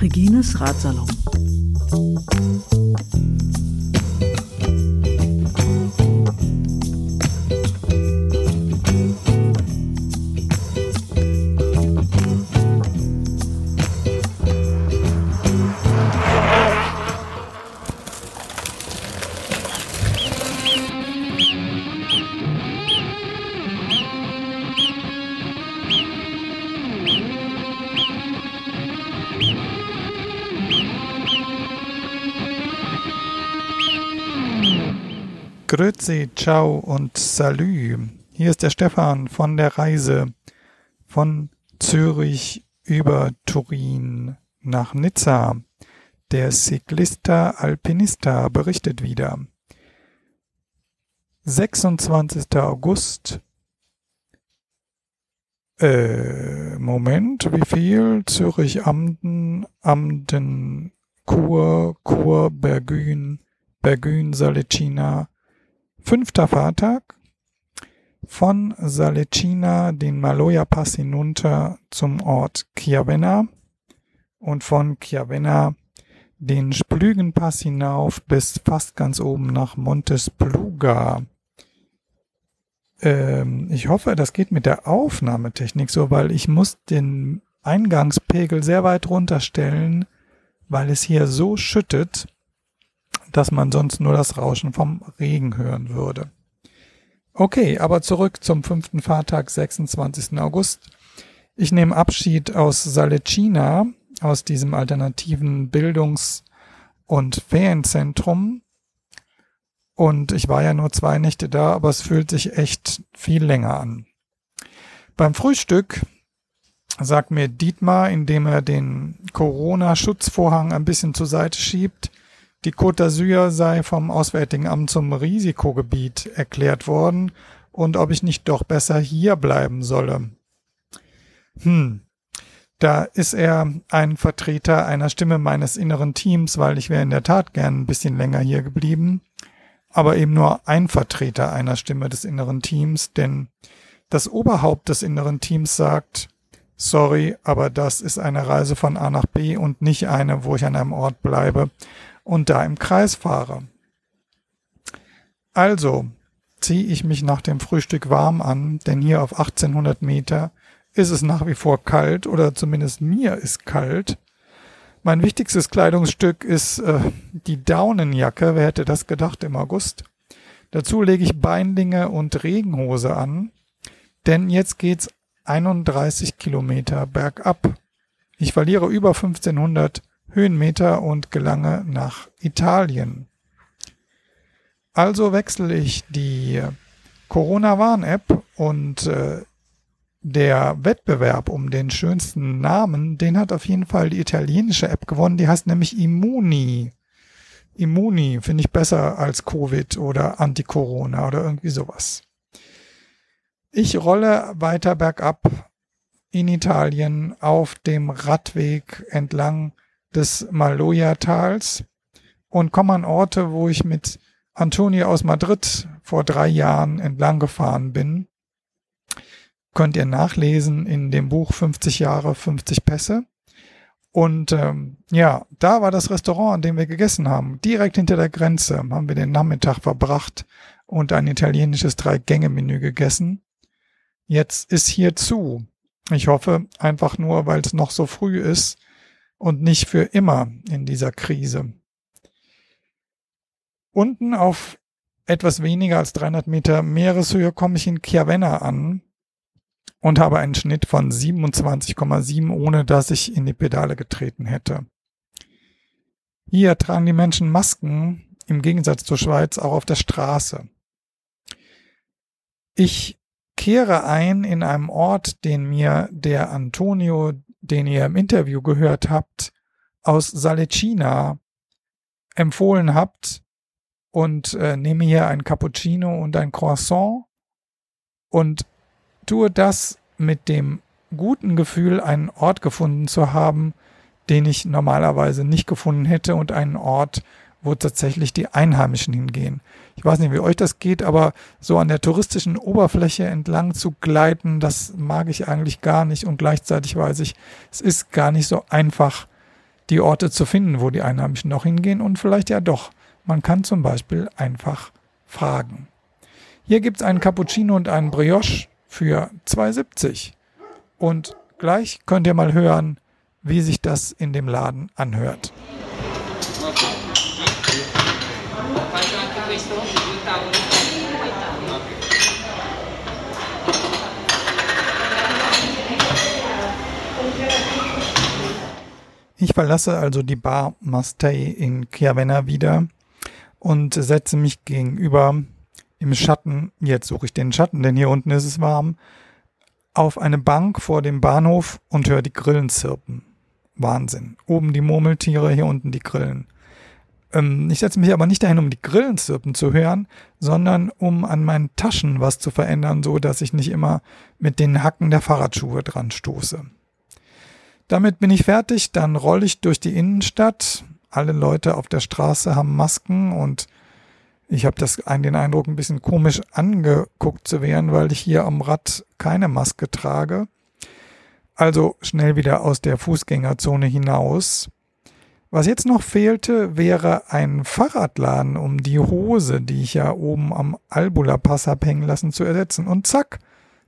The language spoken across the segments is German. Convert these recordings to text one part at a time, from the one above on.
Regines Ratsalon. Grüezi, ciao und salü. Hier ist der Stefan von der Reise von Zürich über Turin nach Nizza. Der Cyclista Alpinista berichtet wieder. 26. August. Äh, Moment, wie viel? Zürich, Amden, Amden, Chur, Chur, Bergün, Bergün, Salicina, Fünfter Fahrtag von Salecina den Maloja Pass hinunter zum Ort Chiavenna und von Chiavenna den Splügenpass hinauf bis fast ganz oben nach Montespluga. Ähm, ich hoffe, das geht mit der Aufnahmetechnik so, weil ich muss den Eingangspegel sehr weit runterstellen, weil es hier so schüttet dass man sonst nur das Rauschen vom Regen hören würde. Okay, aber zurück zum fünften Fahrtag, 26. August. Ich nehme Abschied aus Salecina, aus diesem alternativen Bildungs- und Ferienzentrum. Und ich war ja nur zwei Nächte da, aber es fühlt sich echt viel länger an. Beim Frühstück sagt mir Dietmar, indem er den Corona-Schutzvorhang ein bisschen zur Seite schiebt, die Côte d'Azur sei vom Auswärtigen Amt zum Risikogebiet erklärt worden und ob ich nicht doch besser hier bleiben solle. Hm, da ist er ein Vertreter einer Stimme meines inneren Teams, weil ich wäre in der Tat gern ein bisschen länger hier geblieben, aber eben nur ein Vertreter einer Stimme des inneren Teams, denn das Oberhaupt des inneren Teams sagt, sorry, aber das ist eine Reise von A nach B und nicht eine, wo ich an einem Ort bleibe und da im Kreis fahre. Also ziehe ich mich nach dem Frühstück warm an, denn hier auf 1800 Meter ist es nach wie vor kalt oder zumindest mir ist kalt. Mein wichtigstes Kleidungsstück ist äh, die Daunenjacke. Wer hätte das gedacht im August? Dazu lege ich Beinlinge und Regenhose an, denn jetzt geht's 31 Kilometer bergab. Ich verliere über 1500 Höhenmeter und gelange nach Italien. Also wechsle ich die Corona-Warn-App und äh, der Wettbewerb um den schönsten Namen, den hat auf jeden Fall die italienische App gewonnen, die heißt nämlich Immuni. Immuni finde ich besser als Covid oder Anti-Corona oder irgendwie sowas. Ich rolle weiter bergab in Italien auf dem Radweg entlang des Maloja-Tals und komme an Orte, wo ich mit Antonio aus Madrid vor drei Jahren entlang gefahren bin. Könnt ihr nachlesen in dem Buch 50 Jahre, 50 Pässe. Und ähm, ja, da war das Restaurant, an dem wir gegessen haben. Direkt hinter der Grenze haben wir den Nachmittag verbracht und ein italienisches Drei-Gänge-Menü gegessen. Jetzt ist hier zu. Ich hoffe einfach nur, weil es noch so früh ist, und nicht für immer in dieser Krise. Unten auf etwas weniger als 300 Meter Meereshöhe komme ich in Chiavenna an und habe einen Schnitt von 27,7, ohne dass ich in die Pedale getreten hätte. Hier tragen die Menschen Masken, im Gegensatz zur Schweiz auch auf der Straße. Ich kehre ein in einem Ort, den mir der Antonio den ihr im Interview gehört habt, aus Salecina empfohlen habt und äh, nehme hier ein Cappuccino und ein Croissant und tue das mit dem guten Gefühl, einen Ort gefunden zu haben, den ich normalerweise nicht gefunden hätte und einen Ort, wo tatsächlich die Einheimischen hingehen. Ich weiß nicht, wie euch das geht, aber so an der touristischen Oberfläche entlang zu gleiten, das mag ich eigentlich gar nicht und gleichzeitig weiß ich, es ist gar nicht so einfach, die Orte zu finden, wo die Einheimischen noch hingehen und vielleicht ja doch. Man kann zum Beispiel einfach fragen. Hier gibt es einen Cappuccino und einen Brioche für 2,70. Und gleich könnt ihr mal hören, wie sich das in dem Laden anhört. Ich verlasse also die Bar Mastei in Chiavenna wieder und setze mich gegenüber im Schatten, jetzt suche ich den Schatten, denn hier unten ist es warm, auf eine Bank vor dem Bahnhof und höre die Grillen zirpen. Wahnsinn. Oben die Murmeltiere, hier unten die Grillen. Ähm, ich setze mich aber nicht dahin, um die Grillen zirpen zu hören, sondern um an meinen Taschen was zu verändern, so dass ich nicht immer mit den Hacken der Fahrradschuhe dran stoße. Damit bin ich fertig, dann rolle ich durch die Innenstadt. Alle Leute auf der Straße haben Masken und ich habe das den Eindruck, ein bisschen komisch angeguckt zu werden, weil ich hier am Rad keine Maske trage. Also schnell wieder aus der Fußgängerzone hinaus. Was jetzt noch fehlte, wäre ein Fahrradladen, um die Hose, die ich ja oben am Albula Pass hab hängen lassen, zu ersetzen. Und zack,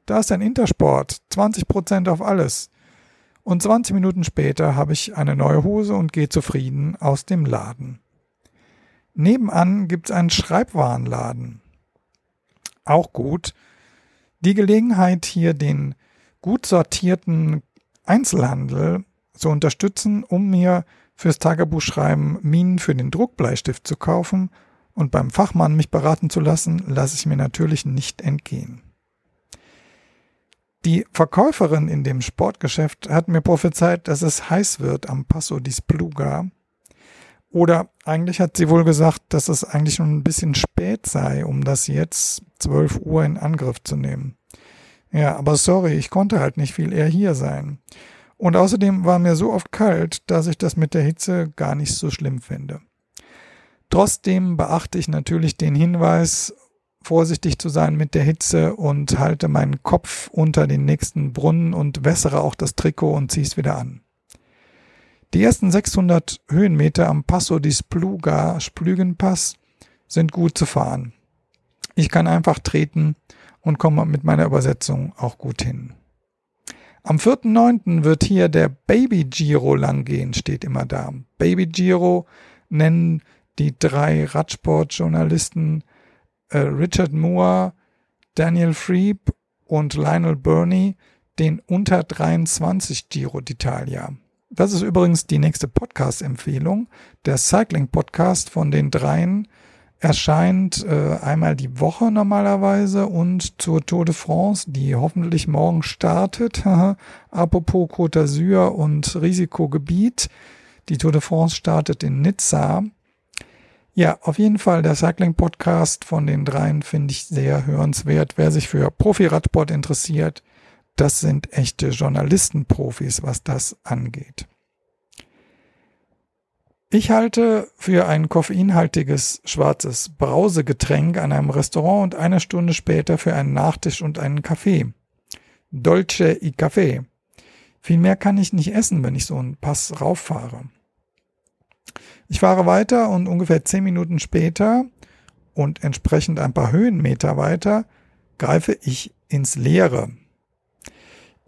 da ist ein Intersport. 20% auf alles. Und 20 Minuten später habe ich eine neue Hose und gehe zufrieden aus dem Laden. Nebenan gibt's einen Schreibwarenladen. Auch gut. Die Gelegenheit, hier den gut sortierten Einzelhandel zu unterstützen, um mir fürs Tagebuchschreiben Minen für den Druckbleistift zu kaufen und beim Fachmann mich beraten zu lassen, lasse ich mir natürlich nicht entgehen. Die Verkäuferin in dem Sportgeschäft hat mir prophezeit, dass es heiß wird am Passo di Spluga. Oder eigentlich hat sie wohl gesagt, dass es eigentlich schon ein bisschen spät sei, um das jetzt 12 Uhr in Angriff zu nehmen. Ja, aber sorry, ich konnte halt nicht viel eher hier sein. Und außerdem war mir so oft kalt, dass ich das mit der Hitze gar nicht so schlimm finde. Trotzdem beachte ich natürlich den Hinweis vorsichtig zu sein mit der Hitze und halte meinen Kopf unter den nächsten Brunnen und wässere auch das Trikot und ziehe es wieder an. Die ersten 600 Höhenmeter am Passo di Spluga, Splügenpass, sind gut zu fahren. Ich kann einfach treten und komme mit meiner Übersetzung auch gut hin. Am 4.9. wird hier der Baby Giro langgehen, steht immer da. Baby Giro nennen die drei Radsportjournalisten äh, Richard Moore, Daniel Freeb und Lionel Burney den unter 23 Giro d'Italia. Das ist übrigens die nächste Podcast-Empfehlung. Der Cycling-Podcast von den dreien erscheint äh, einmal die Woche normalerweise und zur Tour de France, die hoffentlich morgen startet. Apropos Côte d'Azur und Risikogebiet. Die Tour de France startet in Nizza ja, auf jeden Fall der Cycling Podcast von den dreien finde ich sehr hörenswert. Wer sich für Profi-Radsport interessiert, das sind echte Journalistenprofis, was das angeht. Ich halte für ein koffeinhaltiges schwarzes Brausegetränk an einem Restaurant und eine Stunde später für einen Nachtisch und einen Kaffee. Dolce i Café. Viel mehr kann ich nicht essen, wenn ich so einen Pass rauffahre. Ich fahre weiter und ungefähr zehn Minuten später und entsprechend ein paar Höhenmeter weiter greife ich ins Leere.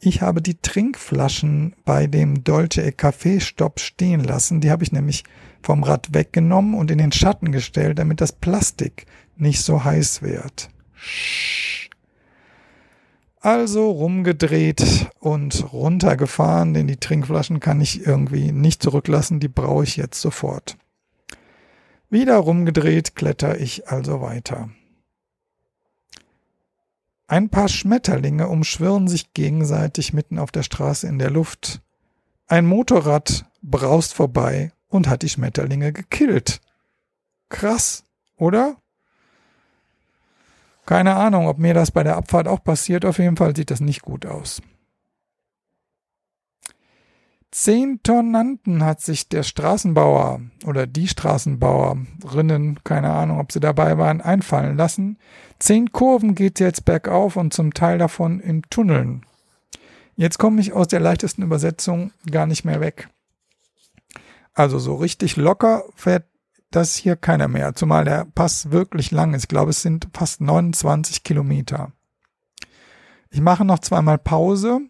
Ich habe die Trinkflaschen bei dem Dolce e Café Stopp stehen lassen. Die habe ich nämlich vom Rad weggenommen und in den Schatten gestellt, damit das Plastik nicht so heiß wird. Also rumgedreht und runtergefahren, denn die Trinkflaschen kann ich irgendwie nicht zurücklassen, die brauche ich jetzt sofort. Wieder rumgedreht, kletter ich also weiter. Ein paar Schmetterlinge umschwirren sich gegenseitig mitten auf der Straße in der Luft. Ein Motorrad braust vorbei und hat die Schmetterlinge gekillt. Krass, oder? Keine Ahnung, ob mir das bei der Abfahrt auch passiert. Auf jeden Fall sieht das nicht gut aus. Zehn Tonnanten hat sich der Straßenbauer oder die Straßenbauerinnen, keine Ahnung, ob sie dabei waren, einfallen lassen. Zehn Kurven geht jetzt bergauf und zum Teil davon in Tunneln. Jetzt komme ich aus der leichtesten Übersetzung gar nicht mehr weg. Also so richtig locker fährt das hier keiner mehr, zumal der Pass wirklich lang ist. Ich glaube, es sind fast 29 Kilometer. Ich mache noch zweimal Pause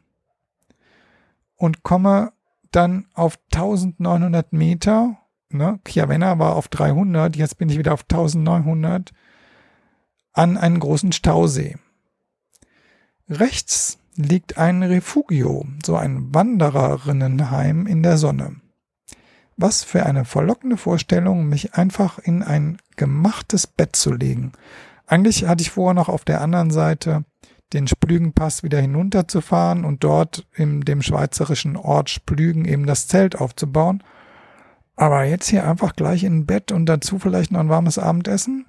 und komme dann auf 1900 Meter. Ne? Chiavenna war auf 300, jetzt bin ich wieder auf 1900 an einen großen Stausee. Rechts liegt ein Refugio, so ein Wandererinnenheim in der Sonne. Was für eine verlockende Vorstellung, mich einfach in ein gemachtes Bett zu legen. Eigentlich hatte ich vorher noch auf der anderen Seite den Splügenpass wieder hinunterzufahren und dort in dem schweizerischen Ort Splügen eben das Zelt aufzubauen. Aber jetzt hier einfach gleich in Bett und dazu vielleicht noch ein warmes Abendessen?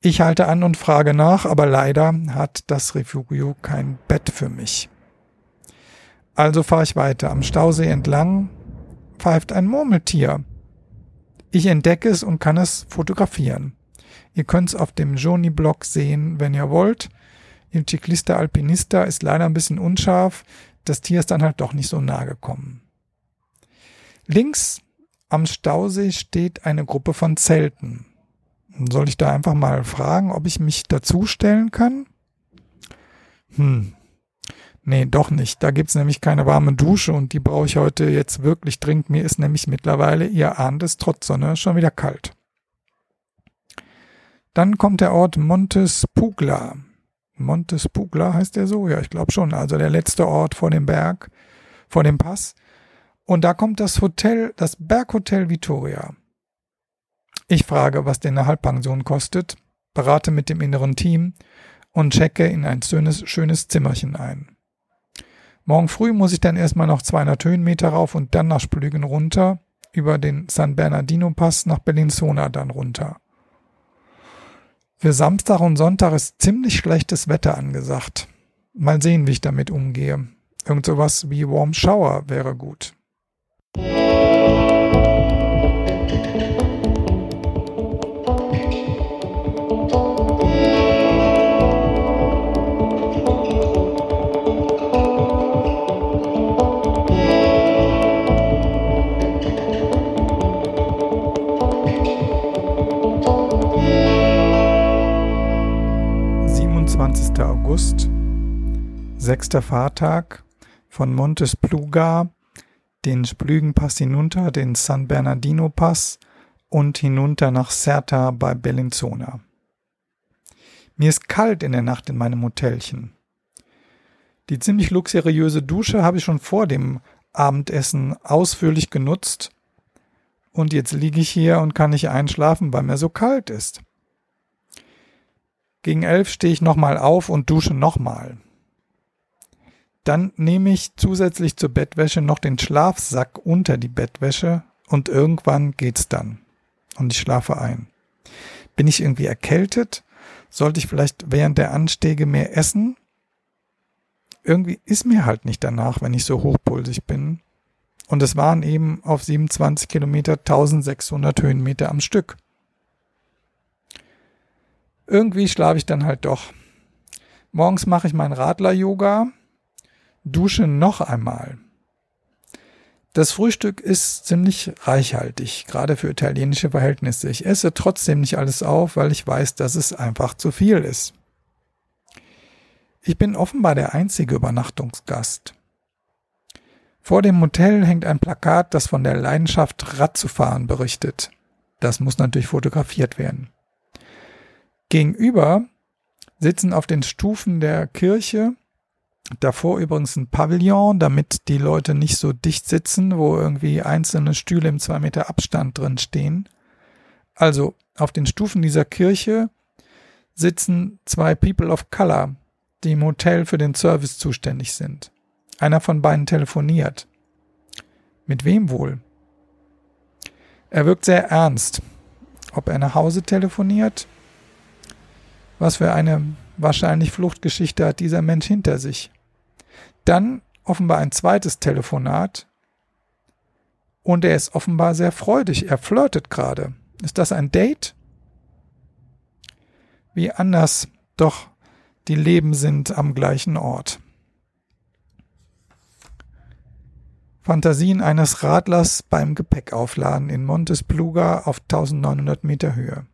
Ich halte an und frage nach, aber leider hat das Refugio kein Bett für mich. Also fahre ich weiter. Am Stausee entlang pfeift ein Murmeltier. Ich entdecke es und kann es fotografieren. Ihr könnt es auf dem Joni-Blog sehen, wenn ihr wollt. Il Ciclista Alpinista ist leider ein bisschen unscharf. Das Tier ist dann halt doch nicht so nahe gekommen. Links am Stausee steht eine Gruppe von Zelten. Soll ich da einfach mal fragen, ob ich mich dazustellen kann? Hm. Nee, doch nicht. Da gibt's nämlich keine warme Dusche und die brauche ich heute jetzt wirklich dringend. Mir ist nämlich mittlerweile, ihr ahnt es, trotz Sonne schon wieder kalt. Dann kommt der Ort Montes Pugla. Montes Pugla heißt der so? Ja, ich glaube schon. Also der letzte Ort vor dem Berg, vor dem Pass. Und da kommt das Hotel, das Berghotel Vitoria. Ich frage, was denn eine Halbpension kostet, berate mit dem inneren Team und checke in ein schönes, schönes Zimmerchen ein. Morgen früh muss ich dann erstmal noch 200 Höhenmeter rauf und dann nach Splügen runter, über den San Bernardino Pass nach Bellinzona dann runter. Für Samstag und Sonntag ist ziemlich schlechtes Wetter angesagt. Mal sehen, wie ich damit umgehe. Irgend sowas wie Warm Shower wäre gut. Sechster Fahrtag von Montes Pluga, den Splügenpass hinunter, den San Bernardino Pass und hinunter nach Serta bei Bellinzona. Mir ist kalt in der Nacht in meinem Hotelchen. Die ziemlich luxuriöse Dusche habe ich schon vor dem Abendessen ausführlich genutzt und jetzt liege ich hier und kann nicht einschlafen, weil mir so kalt ist. Gegen elf stehe ich nochmal auf und dusche nochmal. Dann nehme ich zusätzlich zur Bettwäsche noch den Schlafsack unter die Bettwäsche und irgendwann geht's dann. Und ich schlafe ein. Bin ich irgendwie erkältet? Sollte ich vielleicht während der Anstiege mehr essen? Irgendwie ist mir halt nicht danach, wenn ich so hochpulsig bin. Und es waren eben auf 27 Kilometer 1600 Höhenmeter am Stück irgendwie schlafe ich dann halt doch. Morgens mache ich mein Radler-Yoga, dusche noch einmal. Das Frühstück ist ziemlich reichhaltig, gerade für italienische Verhältnisse. Ich esse trotzdem nicht alles auf, weil ich weiß, dass es einfach zu viel ist. Ich bin offenbar der einzige Übernachtungsgast. Vor dem Hotel hängt ein Plakat, das von der Leidenschaft Rad zu fahren berichtet. Das muss natürlich fotografiert werden. Gegenüber sitzen auf den Stufen der Kirche davor übrigens ein Pavillon, damit die Leute nicht so dicht sitzen, wo irgendwie einzelne Stühle im zwei Meter Abstand drin stehen. Also auf den Stufen dieser Kirche sitzen zwei People of Color, die im Hotel für den Service zuständig sind. Einer von beiden telefoniert. Mit wem wohl? Er wirkt sehr ernst. Ob er nach Hause telefoniert was für eine wahrscheinlich Fluchtgeschichte hat dieser Mensch hinter sich? Dann offenbar ein zweites Telefonat Und er ist offenbar sehr freudig. Er flirtet gerade. Ist das ein Date? Wie anders doch die Leben sind am gleichen Ort. Fantasien eines Radlers beim Gepäckaufladen in Montes Pluga auf 1900 Meter Höhe.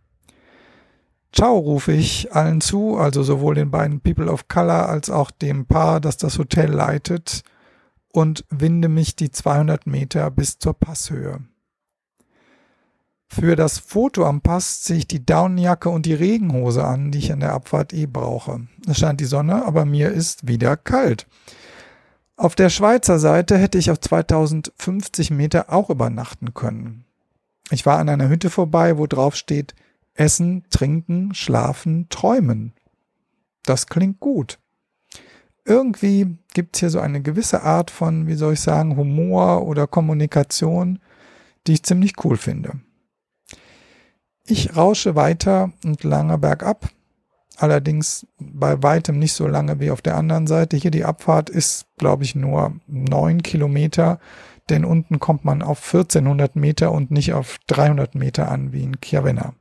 Ciao rufe ich allen zu, also sowohl den beiden People of Color als auch dem Paar, das das Hotel leitet, und winde mich die 200 Meter bis zur Passhöhe. Für das Foto am Pass ziehe ich die Daunenjacke und die Regenhose an, die ich an der Abfahrt eh brauche. Es scheint die Sonne, aber mir ist wieder kalt. Auf der Schweizer Seite hätte ich auf 2050 Meter auch übernachten können. Ich war an einer Hütte vorbei, wo drauf steht Essen, Trinken, Schlafen, Träumen. Das klingt gut. Irgendwie gibt es hier so eine gewisse Art von, wie soll ich sagen, Humor oder Kommunikation, die ich ziemlich cool finde. Ich rausche weiter und lange bergab. Allerdings bei weitem nicht so lange wie auf der anderen Seite. Hier die Abfahrt ist, glaube ich, nur neun Kilometer, denn unten kommt man auf 1400 Meter und nicht auf 300 Meter an wie in Chiavenna.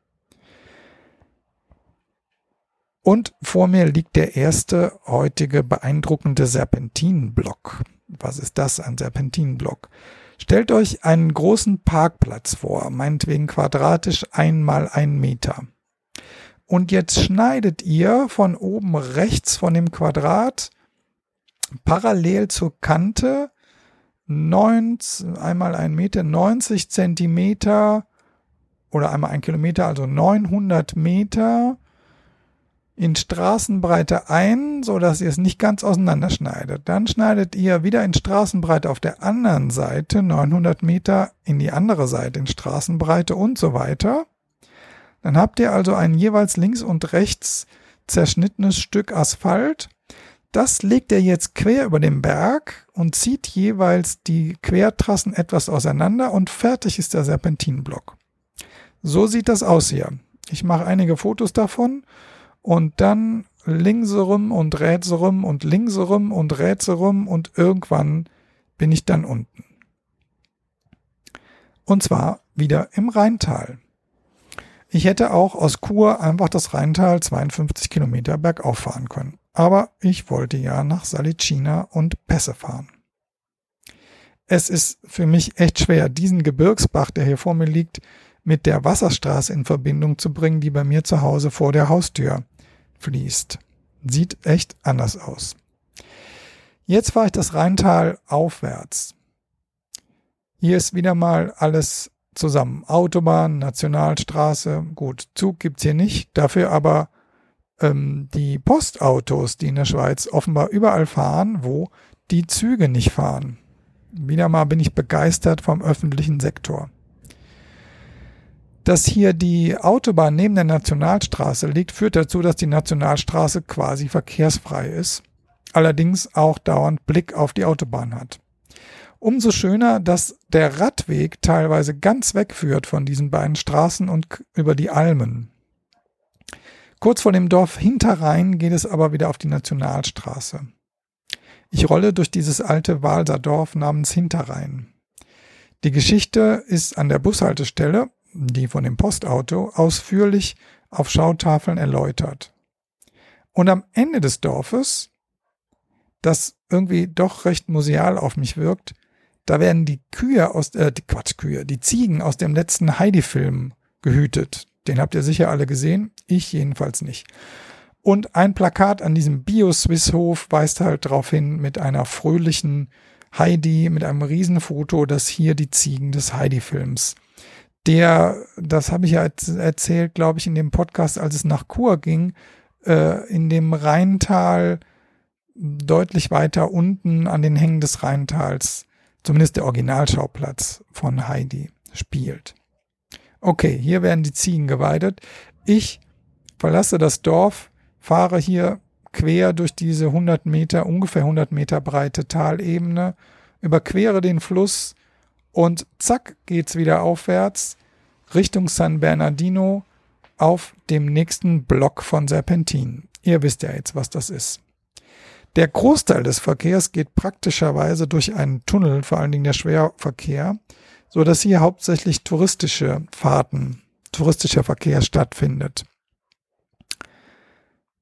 Und vor mir liegt der erste heutige beeindruckende Serpentinenblock. Was ist das, ein Serpentinenblock? Stellt euch einen großen Parkplatz vor, meinetwegen quadratisch einmal ein Meter. Und jetzt schneidet ihr von oben rechts von dem Quadrat parallel zur Kante 90, einmal ein Meter, 90 Zentimeter oder einmal ein Kilometer, also 900 Meter in Straßenbreite ein, so dass ihr es nicht ganz auseinanderschneidet. Dann schneidet ihr wieder in Straßenbreite auf der anderen Seite 900 Meter in die andere Seite in Straßenbreite und so weiter. Dann habt ihr also ein jeweils links und rechts zerschnittenes Stück Asphalt. Das legt ihr jetzt quer über den Berg und zieht jeweils die Quertrassen etwas auseinander und fertig ist der Serpentinenblock. So sieht das aus hier. Ich mache einige Fotos davon und dann linkserum und rätserum und linkserum und rätserum und irgendwann bin ich dann unten. Und zwar wieder im Rheintal. Ich hätte auch aus Chur einfach das Rheintal 52 Kilometer bergauf fahren können. Aber ich wollte ja nach Salicina und Pässe fahren. Es ist für mich echt schwer, diesen Gebirgsbach, der hier vor mir liegt, mit der Wasserstraße in Verbindung zu bringen, die bei mir zu Hause vor der Haustür fließt. Sieht echt anders aus. Jetzt fahre ich das Rheintal aufwärts. Hier ist wieder mal alles zusammen. Autobahn, Nationalstraße, gut, Zug gibt's hier nicht, dafür aber ähm, die Postautos, die in der Schweiz offenbar überall fahren, wo die Züge nicht fahren. Wieder mal bin ich begeistert vom öffentlichen Sektor. Dass hier die Autobahn neben der Nationalstraße liegt, führt dazu, dass die Nationalstraße quasi verkehrsfrei ist, allerdings auch dauernd Blick auf die Autobahn hat. Umso schöner, dass der Radweg teilweise ganz wegführt von diesen beiden Straßen und über die Almen. Kurz vor dem Dorf Hinterrhein geht es aber wieder auf die Nationalstraße. Ich rolle durch dieses alte Walser Dorf namens Hinterrhein. Die Geschichte ist an der Bushaltestelle die von dem Postauto, ausführlich auf Schautafeln erläutert. Und am Ende des Dorfes, das irgendwie doch recht museal auf mich wirkt, da werden die Kühe aus, äh, die Quatschkühe, die Ziegen aus dem letzten Heidi-Film gehütet. Den habt ihr sicher alle gesehen, ich jedenfalls nicht. Und ein Plakat an diesem Bio-Swiss-Hof weist halt darauf hin mit einer fröhlichen Heidi, mit einem Riesenfoto, dass hier die Ziegen des Heidi-Films der, das habe ich ja erzählt, glaube ich, in dem Podcast, als es nach Chur ging, äh, in dem Rheintal deutlich weiter unten an den Hängen des Rheintals, zumindest der Originalschauplatz von Heidi, spielt. Okay, hier werden die Ziegen geweidet. Ich verlasse das Dorf, fahre hier quer durch diese 100 Meter, ungefähr 100 Meter breite Talebene, überquere den Fluss, und zack geht's wieder aufwärts Richtung San Bernardino auf dem nächsten Block von Serpentin. Ihr wisst ja jetzt, was das ist. Der Großteil des Verkehrs geht praktischerweise durch einen Tunnel, vor allen Dingen der Schwerverkehr, so dass hier hauptsächlich touristische Fahrten, touristischer Verkehr stattfindet.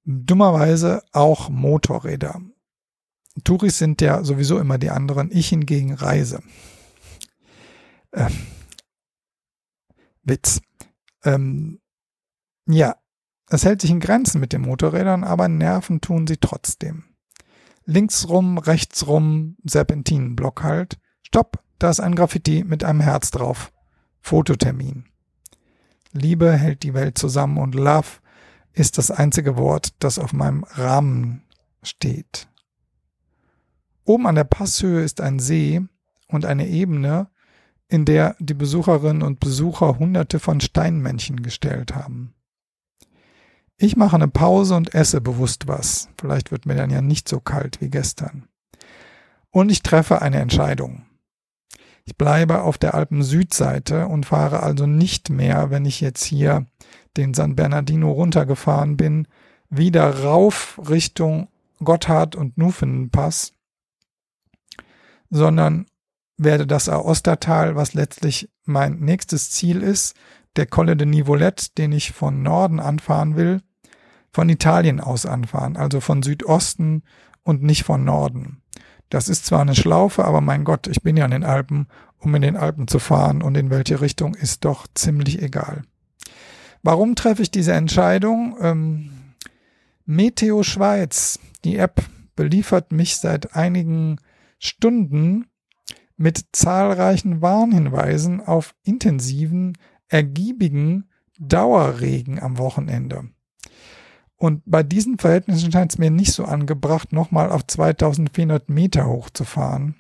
Dummerweise auch Motorräder. Touris sind ja sowieso immer die anderen, ich hingegen reise. Ähm, Witz. Ähm, ja, es hält sich in Grenzen mit den Motorrädern, aber nerven tun sie trotzdem. Links rum, rechts rum, Serpentinenblock halt. Stopp, da ist ein Graffiti mit einem Herz drauf. Fototermin. Liebe hält die Welt zusammen und Love ist das einzige Wort, das auf meinem Rahmen steht. Oben an der Passhöhe ist ein See und eine Ebene, in der die Besucherinnen und Besucher hunderte von Steinmännchen gestellt haben. Ich mache eine Pause und esse bewusst was. Vielleicht wird mir dann ja nicht so kalt wie gestern. Und ich treffe eine Entscheidung. Ich bleibe auf der Alpen-Südseite und fahre also nicht mehr, wenn ich jetzt hier den San Bernardino runtergefahren bin, wieder rauf Richtung Gotthard und Nufenpass, sondern werde das Aostatal, was letztlich mein nächstes Ziel ist, der Colle de Nivolet, den ich von Norden anfahren will, von Italien aus anfahren, also von Südosten und nicht von Norden. Das ist zwar eine Schlaufe, aber mein Gott, ich bin ja in den Alpen, um in den Alpen zu fahren und in welche Richtung ist doch ziemlich egal. Warum treffe ich diese Entscheidung? Ähm, Meteo Schweiz, die App, beliefert mich seit einigen Stunden mit zahlreichen Warnhinweisen auf intensiven, ergiebigen Dauerregen am Wochenende. Und bei diesen Verhältnissen scheint es mir nicht so angebracht, nochmal auf 2400 Meter hochzufahren.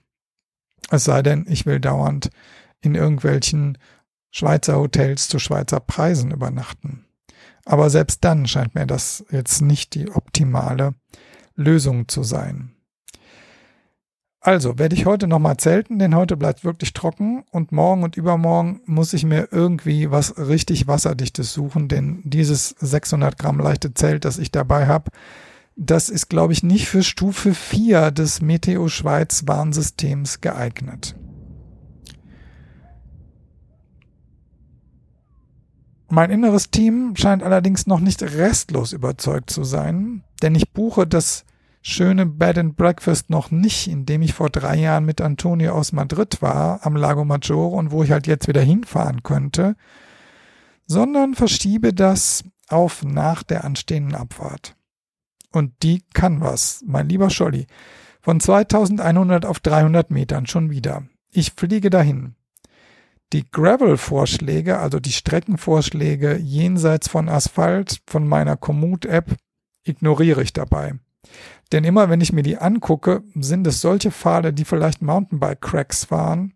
Es sei denn, ich will dauernd in irgendwelchen Schweizer Hotels zu Schweizer Preisen übernachten. Aber selbst dann scheint mir das jetzt nicht die optimale Lösung zu sein. Also werde ich heute nochmal zelten, denn heute bleibt wirklich trocken und morgen und übermorgen muss ich mir irgendwie was richtig Wasserdichtes suchen, denn dieses 600 Gramm leichte Zelt, das ich dabei habe, das ist, glaube ich, nicht für Stufe 4 des Meteo Schweiz Warnsystems geeignet. Mein inneres Team scheint allerdings noch nicht restlos überzeugt zu sein, denn ich buche das schöne Bed and Breakfast noch nicht, in dem ich vor drei Jahren mit Antonio aus Madrid war, am Lago Maggiore und wo ich halt jetzt wieder hinfahren könnte, sondern verschiebe das auf nach der anstehenden Abfahrt. Und die kann was, mein lieber Scholli. Von 2100 auf 300 Metern schon wieder. Ich fliege dahin. Die Gravel-Vorschläge, also die Streckenvorschläge jenseits von Asphalt von meiner Komoot-App, ignoriere ich dabei. Denn immer wenn ich mir die angucke, sind es solche Pfade, die vielleicht Mountainbike-Cracks fahren,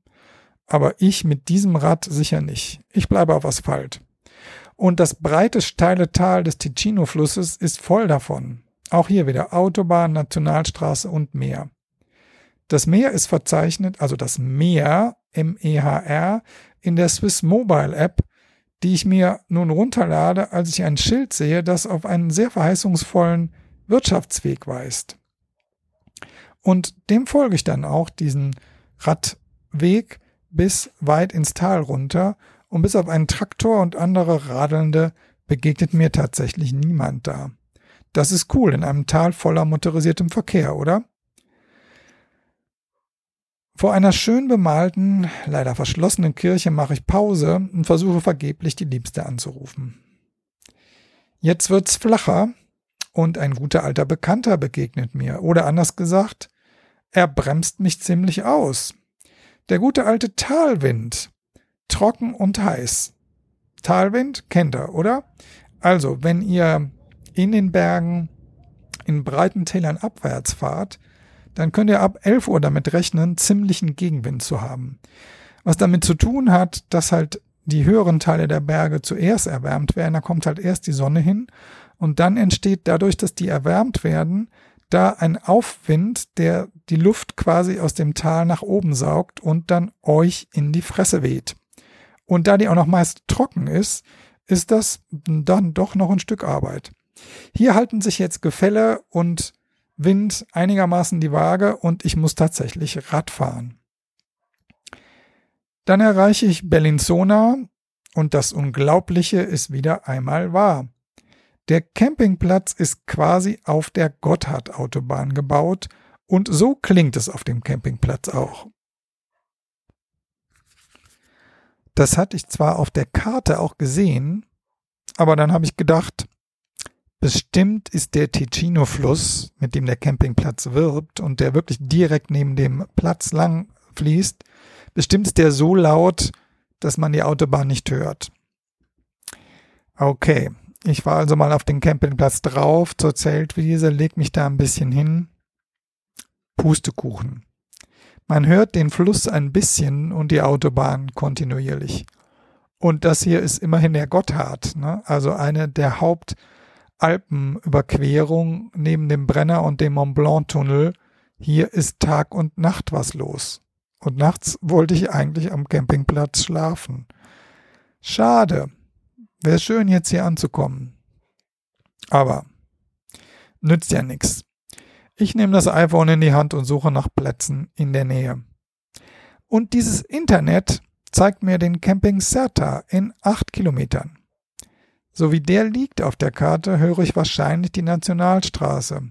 aber ich mit diesem Rad sicher nicht. Ich bleibe auf Asphalt. Und das breite, steile Tal des Ticino-Flusses ist voll davon. Auch hier wieder Autobahn, Nationalstraße und Meer. Das Meer ist verzeichnet, also das Meer, M-E-H-R, in der Swiss Mobile App, die ich mir nun runterlade, als ich ein Schild sehe, das auf einen sehr verheißungsvollen Wirtschaftsweg weist. Und dem folge ich dann auch, diesen Radweg bis weit ins Tal runter und bis auf einen Traktor und andere Radelnde begegnet mir tatsächlich niemand da. Das ist cool in einem Tal voller motorisiertem Verkehr, oder? Vor einer schön bemalten, leider verschlossenen Kirche mache ich Pause und versuche vergeblich die Liebste anzurufen. Jetzt wird's flacher und ein guter alter Bekannter begegnet mir. Oder anders gesagt, er bremst mich ziemlich aus. Der gute alte Talwind. Trocken und heiß. Talwind kennt er, oder? Also, wenn ihr in den Bergen in breiten Tälern abwärts fahrt, dann könnt ihr ab 11 Uhr damit rechnen, ziemlichen Gegenwind zu haben. Was damit zu tun hat, dass halt die höheren Teile der Berge zuerst erwärmt werden, da kommt halt erst die Sonne hin und dann entsteht dadurch, dass die erwärmt werden, da ein Aufwind, der die Luft quasi aus dem Tal nach oben saugt und dann euch in die Fresse weht. Und da die auch noch meist trocken ist, ist das dann doch noch ein Stück Arbeit. Hier halten sich jetzt Gefälle und Wind einigermaßen die Waage und ich muss tatsächlich Rad fahren. Dann erreiche ich Bellinzona und das Unglaubliche ist wieder einmal wahr. Der Campingplatz ist quasi auf der Gotthard-Autobahn gebaut und so klingt es auf dem Campingplatz auch. Das hatte ich zwar auf der Karte auch gesehen, aber dann habe ich gedacht, bestimmt ist der Ticino-Fluss, mit dem der Campingplatz wirbt und der wirklich direkt neben dem Platz lang fließt, bestimmt ist der so laut, dass man die Autobahn nicht hört. Okay, ich war also mal auf den Campingplatz drauf zur Zeltwiese, leg mich da ein bisschen hin. Pustekuchen. Man hört den Fluss ein bisschen und die Autobahn kontinuierlich. Und das hier ist immerhin der Gotthard, ne? also eine der Hauptalpenüberquerungen neben dem Brenner und dem Mont Blanc Tunnel. Hier ist Tag und Nacht was los. Und nachts wollte ich eigentlich am Campingplatz schlafen. Schade. Wäre schön, jetzt hier anzukommen. Aber nützt ja nichts. Ich nehme das iPhone in die Hand und suche nach Plätzen in der Nähe. Und dieses Internet zeigt mir den Camping Serta in acht Kilometern. So wie der liegt auf der Karte, höre ich wahrscheinlich die Nationalstraße.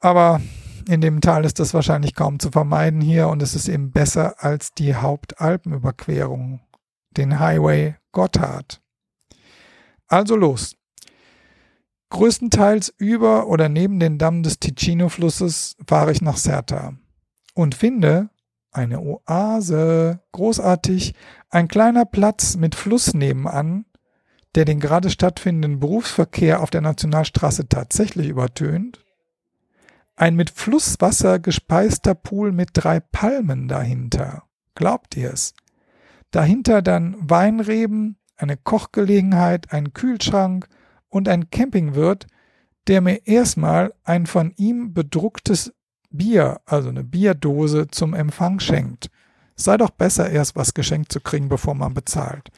Aber in dem Tal ist das wahrscheinlich kaum zu vermeiden hier und es ist eben besser als die Hauptalpenüberquerung, den Highway Gotthard. Also los. Größtenteils über oder neben den Damm des Ticino-Flusses fahre ich nach Serta und finde eine Oase, großartig, ein kleiner Platz mit Fluss nebenan, der den gerade stattfindenden Berufsverkehr auf der Nationalstraße tatsächlich übertönt ein mit Flusswasser gespeister Pool mit drei Palmen dahinter. Glaubt ihr es? Dahinter dann Weinreben, eine Kochgelegenheit, ein Kühlschrank und ein Campingwirt, der mir erstmal ein von ihm bedrucktes Bier, also eine Bierdose zum Empfang schenkt. Sei doch besser erst was geschenkt zu kriegen, bevor man bezahlt.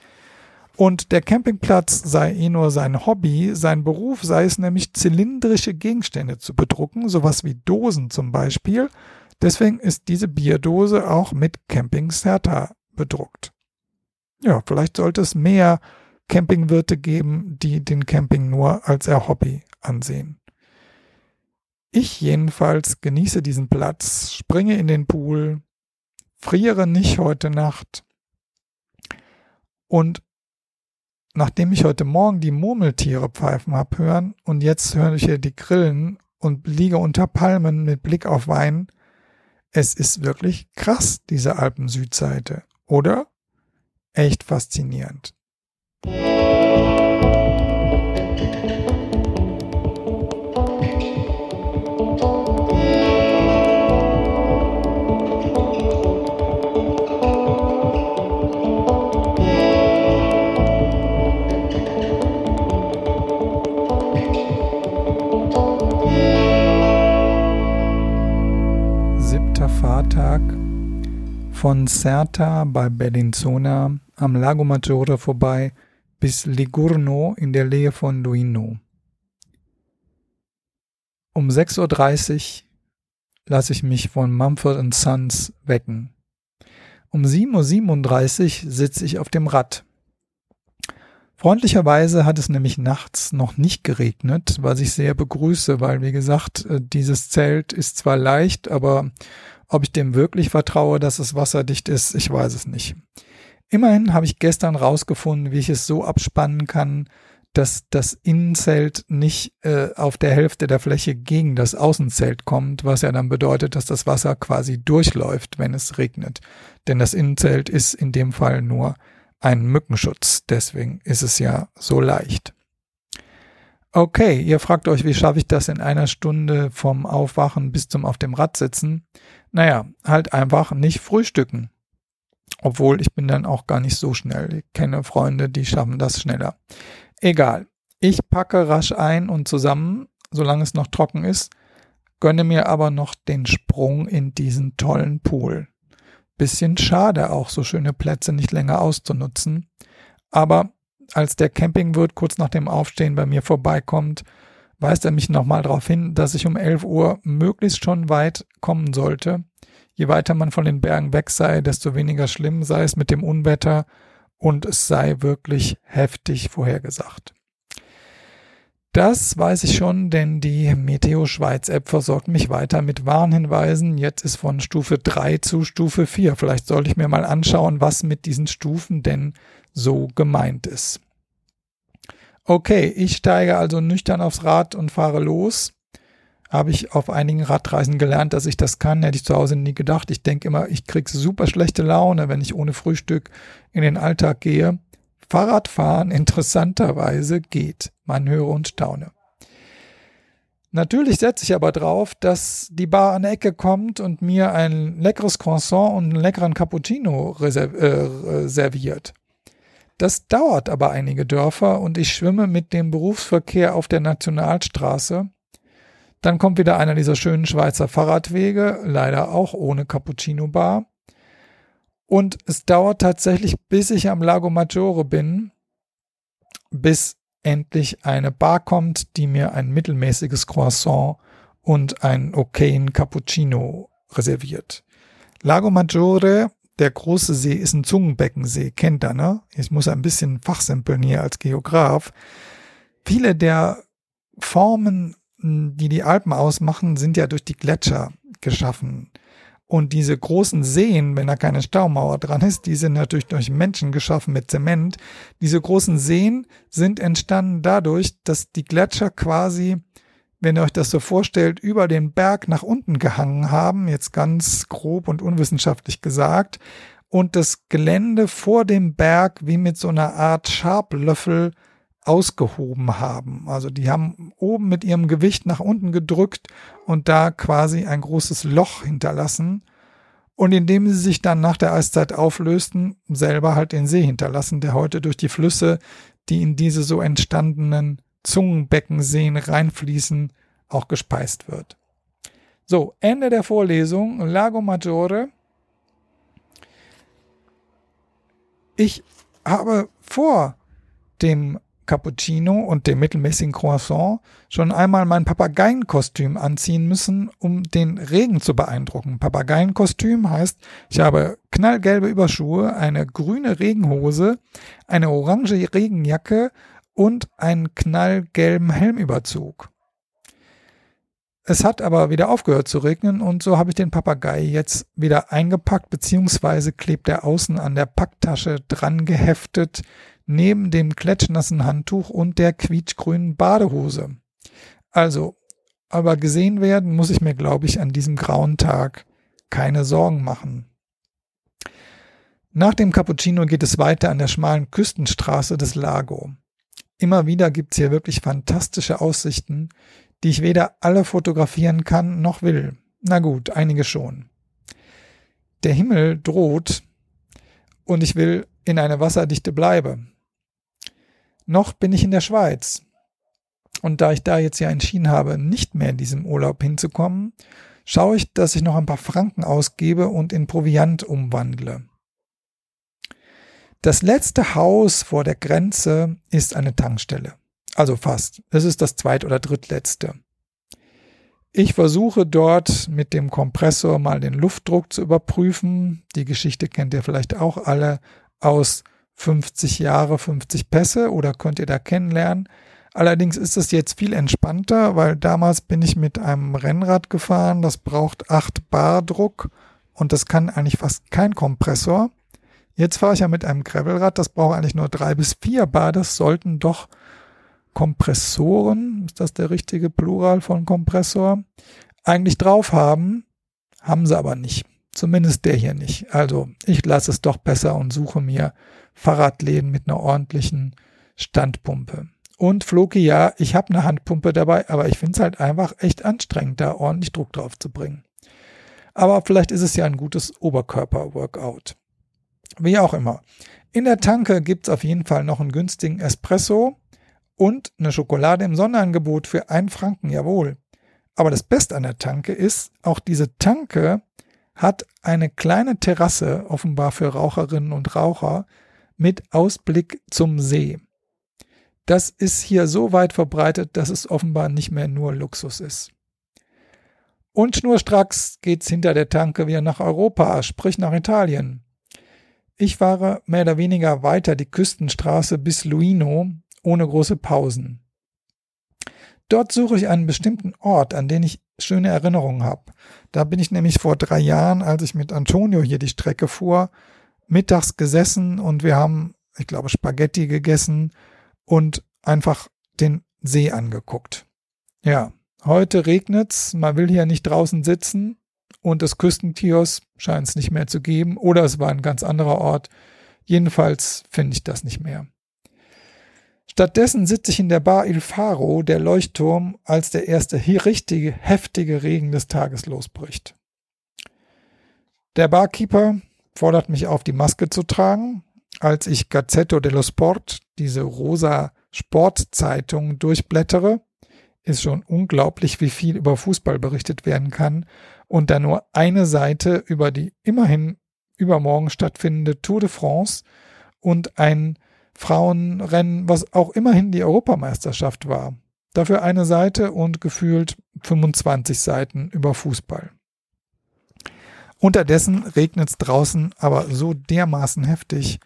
Und der Campingplatz sei eh nur sein Hobby, sein Beruf sei es nämlich zylindrische Gegenstände zu bedrucken, sowas wie Dosen zum Beispiel. Deswegen ist diese Bierdose auch mit Camping Serta bedruckt. Ja, vielleicht sollte es mehr Campingwirte geben, die den Camping nur als ihr Hobby ansehen. Ich jedenfalls genieße diesen Platz, springe in den Pool, friere nicht heute Nacht und nachdem ich heute Morgen die Murmeltiere pfeifen hab hören und jetzt höre ich hier die Grillen und liege unter Palmen mit Blick auf Wein, es ist wirklich krass, diese Alpen-Südseite, oder? Echt faszinierend. Fahrtag von Serta bei Bellinzona am Lago Maggiore vorbei bis Ligurno in der Nähe von Luino. Um 6.30 Uhr lasse ich mich von Mumford Sons wecken. Um 7.37 Uhr sitze ich auf dem Rad. Freundlicherweise hat es nämlich nachts noch nicht geregnet, was ich sehr begrüße, weil wie gesagt, äh, dieses Zelt ist zwar leicht, aber ob ich dem wirklich vertraue, dass es wasserdicht ist, ich weiß es nicht. Immerhin habe ich gestern rausgefunden, wie ich es so abspannen kann, dass das Innenzelt nicht äh, auf der Hälfte der Fläche gegen das Außenzelt kommt, was ja dann bedeutet, dass das Wasser quasi durchläuft, wenn es regnet. Denn das Innenzelt ist in dem Fall nur ein Mückenschutz. Deswegen ist es ja so leicht. Okay, ihr fragt euch, wie schaffe ich das in einer Stunde vom Aufwachen bis zum auf dem Rad sitzen? Naja, halt einfach nicht frühstücken. Obwohl ich bin dann auch gar nicht so schnell. Ich kenne Freunde, die schaffen das schneller. Egal. Ich packe rasch ein und zusammen, solange es noch trocken ist, gönne mir aber noch den Sprung in diesen tollen Pool. Bisschen schade auch, so schöne Plätze nicht länger auszunutzen. Aber als der Campingwirt kurz nach dem Aufstehen bei mir vorbeikommt, weist er mich nochmal darauf hin, dass ich um 11 Uhr möglichst schon weit kommen sollte. Je weiter man von den Bergen weg sei, desto weniger schlimm sei es mit dem Unwetter und es sei wirklich heftig vorhergesagt. Das weiß ich schon, denn die Meteo Schweiz App versorgt mich weiter mit Warnhinweisen. Jetzt ist von Stufe 3 zu Stufe 4. Vielleicht sollte ich mir mal anschauen, was mit diesen Stufen denn so gemeint ist. Okay, ich steige also nüchtern aufs Rad und fahre los. Habe ich auf einigen Radreisen gelernt, dass ich das kann. Hätte ich zu Hause nie gedacht. Ich denke immer, ich kriege super schlechte Laune, wenn ich ohne Frühstück in den Alltag gehe. Fahrradfahren interessanterweise geht. Man höre und staune. Natürlich setze ich aber drauf, dass die Bar an der Ecke kommt und mir ein leckeres Croissant und einen leckeren Cappuccino äh, äh, serviert. Das dauert aber einige Dörfer und ich schwimme mit dem Berufsverkehr auf der Nationalstraße. Dann kommt wieder einer dieser schönen Schweizer Fahrradwege, leider auch ohne Cappuccino-Bar. Und es dauert tatsächlich, bis ich am Lago Maggiore bin, bis endlich eine Bar kommt, die mir ein mittelmäßiges Croissant und einen okayen Cappuccino reserviert. Lago Maggiore, der große See, ist ein Zungenbeckensee, kennt er, ne? Ich muss ein bisschen fachsimpeln hier als Geograf. Viele der Formen, die die Alpen ausmachen, sind ja durch die Gletscher geschaffen. Und diese großen Seen, wenn da keine Staumauer dran ist, die sind natürlich durch Menschen geschaffen mit Zement. Diese großen Seen sind entstanden dadurch, dass die Gletscher quasi, wenn ihr euch das so vorstellt, über den Berg nach unten gehangen haben, jetzt ganz grob und unwissenschaftlich gesagt, und das Gelände vor dem Berg wie mit so einer Art Scharplöffel ausgehoben haben. Also die haben oben mit ihrem Gewicht nach unten gedrückt und da quasi ein großes Loch hinterlassen. Und indem sie sich dann nach der Eiszeit auflösten, selber halt den See hinterlassen, der heute durch die Flüsse, die in diese so entstandenen Zungenbeckenseen reinfließen, auch gespeist wird. So, Ende der Vorlesung, Lago Maggiore. Ich habe vor dem Cappuccino und dem mittelmäßigen Croissant schon einmal mein Papageienkostüm anziehen müssen, um den Regen zu beeindrucken. Papageienkostüm heißt, ich habe knallgelbe Überschuhe, eine grüne Regenhose, eine orange Regenjacke und einen knallgelben Helmüberzug. Es hat aber wieder aufgehört zu regnen und so habe ich den Papagei jetzt wieder eingepackt, beziehungsweise klebt er außen an der Packtasche dran geheftet, neben dem klatschnassen Handtuch und der quietschgrünen Badehose. Also, aber gesehen werden muss ich mir, glaube ich, an diesem grauen Tag keine Sorgen machen. Nach dem Cappuccino geht es weiter an der schmalen Küstenstraße des Lago. Immer wieder gibt's hier wirklich fantastische Aussichten, die ich weder alle fotografieren kann noch will. Na gut, einige schon. Der Himmel droht und ich will in eine wasserdichte Bleibe. Noch bin ich in der Schweiz. Und da ich da jetzt ja entschieden habe, nicht mehr in diesem Urlaub hinzukommen, schaue ich, dass ich noch ein paar Franken ausgebe und in Proviant umwandle. Das letzte Haus vor der Grenze ist eine Tankstelle. Also fast. Es ist das zweit- oder drittletzte. Ich versuche dort mit dem Kompressor mal den Luftdruck zu überprüfen. Die Geschichte kennt ihr vielleicht auch alle aus 50 Jahre, 50 Pässe oder könnt ihr da kennenlernen. Allerdings ist es jetzt viel entspannter, weil damals bin ich mit einem Rennrad gefahren, das braucht 8 Bar Druck und das kann eigentlich fast kein Kompressor. Jetzt fahre ich ja mit einem Gravelrad, das braucht eigentlich nur 3 bis 4 Bar, das sollten doch Kompressoren, ist das der richtige Plural von Kompressor, eigentlich drauf haben, haben sie aber nicht. Zumindest der hier nicht. Also ich lasse es doch besser und suche mir Fahrradläden mit einer ordentlichen Standpumpe. Und Floki, ja, ich habe eine Handpumpe dabei, aber ich finde es halt einfach echt anstrengend, da ordentlich Druck drauf zu bringen. Aber vielleicht ist es ja ein gutes Oberkörper-Workout. Wie auch immer. In der Tanke gibt's auf jeden Fall noch einen günstigen Espresso und eine Schokolade im Sonderangebot für einen Franken, jawohl. Aber das Beste an der Tanke ist, auch diese Tanke hat eine kleine Terrasse, offenbar für Raucherinnen und Raucher, mit Ausblick zum See. Das ist hier so weit verbreitet, dass es offenbar nicht mehr nur Luxus ist. Und schnurstracks geht's hinter der Tanke wieder nach Europa, sprich nach Italien. Ich fahre mehr oder weniger weiter die Küstenstraße bis Luino ohne große Pausen. Dort suche ich einen bestimmten Ort, an den ich schöne Erinnerungen habe. Da bin ich nämlich vor drei Jahren, als ich mit Antonio hier die Strecke fuhr, mittags gesessen und wir haben, ich glaube, Spaghetti gegessen und einfach den See angeguckt. Ja, heute regnet's, man will hier nicht draußen sitzen und das Küstenkiosk scheint es nicht mehr zu geben oder es war ein ganz anderer Ort. Jedenfalls finde ich das nicht mehr. Stattdessen sitze ich in der Bar Il Faro, der Leuchtturm, als der erste hier richtige, heftige Regen des Tages losbricht. Der Barkeeper fordert mich auf, die Maske zu tragen. Als ich Gazzetto dello Sport, diese rosa Sportzeitung, durchblättere, ist schon unglaublich, wie viel über Fußball berichtet werden kann und da nur eine Seite über die immerhin übermorgen stattfindende Tour de France und ein Frauenrennen, was auch immerhin die Europameisterschaft war. Dafür eine Seite und gefühlt 25 Seiten über Fußball. Unterdessen regnet es draußen aber so dermaßen heftig.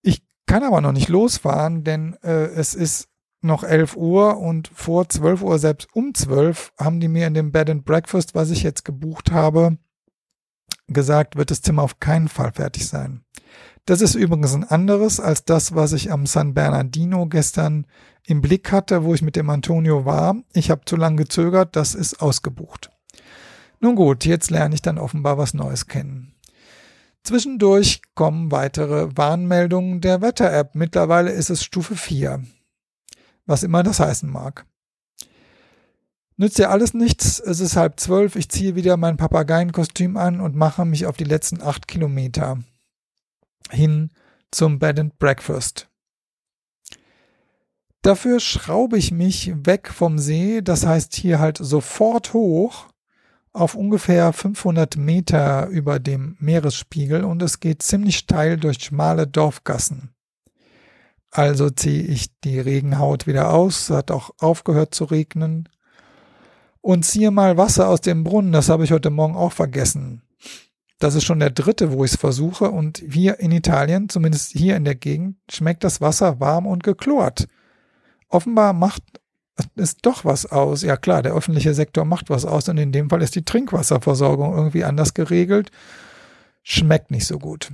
Ich kann aber noch nicht losfahren, denn äh, es ist noch 11 Uhr und vor 12 Uhr, selbst um 12, haben die mir in dem Bed and Breakfast, was ich jetzt gebucht habe, gesagt, wird das Zimmer auf keinen Fall fertig sein. Das ist übrigens ein anderes als das, was ich am San Bernardino gestern im Blick hatte, wo ich mit dem Antonio war. Ich habe zu lange gezögert, das ist ausgebucht. Nun gut, jetzt lerne ich dann offenbar was Neues kennen. Zwischendurch kommen weitere Warnmeldungen der Wetter-App. Mittlerweile ist es Stufe 4. Was immer das heißen mag. Nützt ja alles nichts. Es ist halb zwölf. Ich ziehe wieder mein Papageienkostüm an und mache mich auf die letzten acht Kilometer hin zum Bed and Breakfast. Dafür schraube ich mich weg vom See, das heißt hier halt sofort hoch auf ungefähr 500 Meter über dem Meeresspiegel und es geht ziemlich steil durch schmale Dorfgassen. Also ziehe ich die Regenhaut wieder aus, hat auch aufgehört zu regnen und ziehe mal Wasser aus dem Brunnen, das habe ich heute Morgen auch vergessen. Das ist schon der dritte, wo ich es versuche. Und hier in Italien, zumindest hier in der Gegend, schmeckt das Wasser warm und geklort. Offenbar macht es doch was aus. Ja klar, der öffentliche Sektor macht was aus und in dem Fall ist die Trinkwasserversorgung irgendwie anders geregelt. Schmeckt nicht so gut.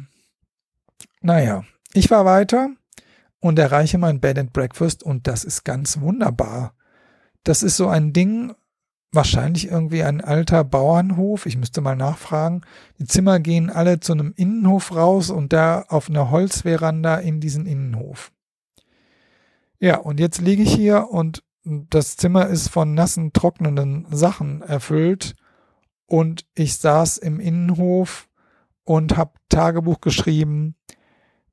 Naja, ich fahre weiter und erreiche mein Bed and Breakfast und das ist ganz wunderbar. Das ist so ein Ding, wahrscheinlich irgendwie ein alter Bauernhof. Ich müsste mal nachfragen. Die Zimmer gehen alle zu einem Innenhof raus und da auf einer Holzveranda in diesen Innenhof. Ja, und jetzt liege ich hier und das Zimmer ist von nassen, trocknenden Sachen erfüllt und ich saß im Innenhof und habe Tagebuch geschrieben.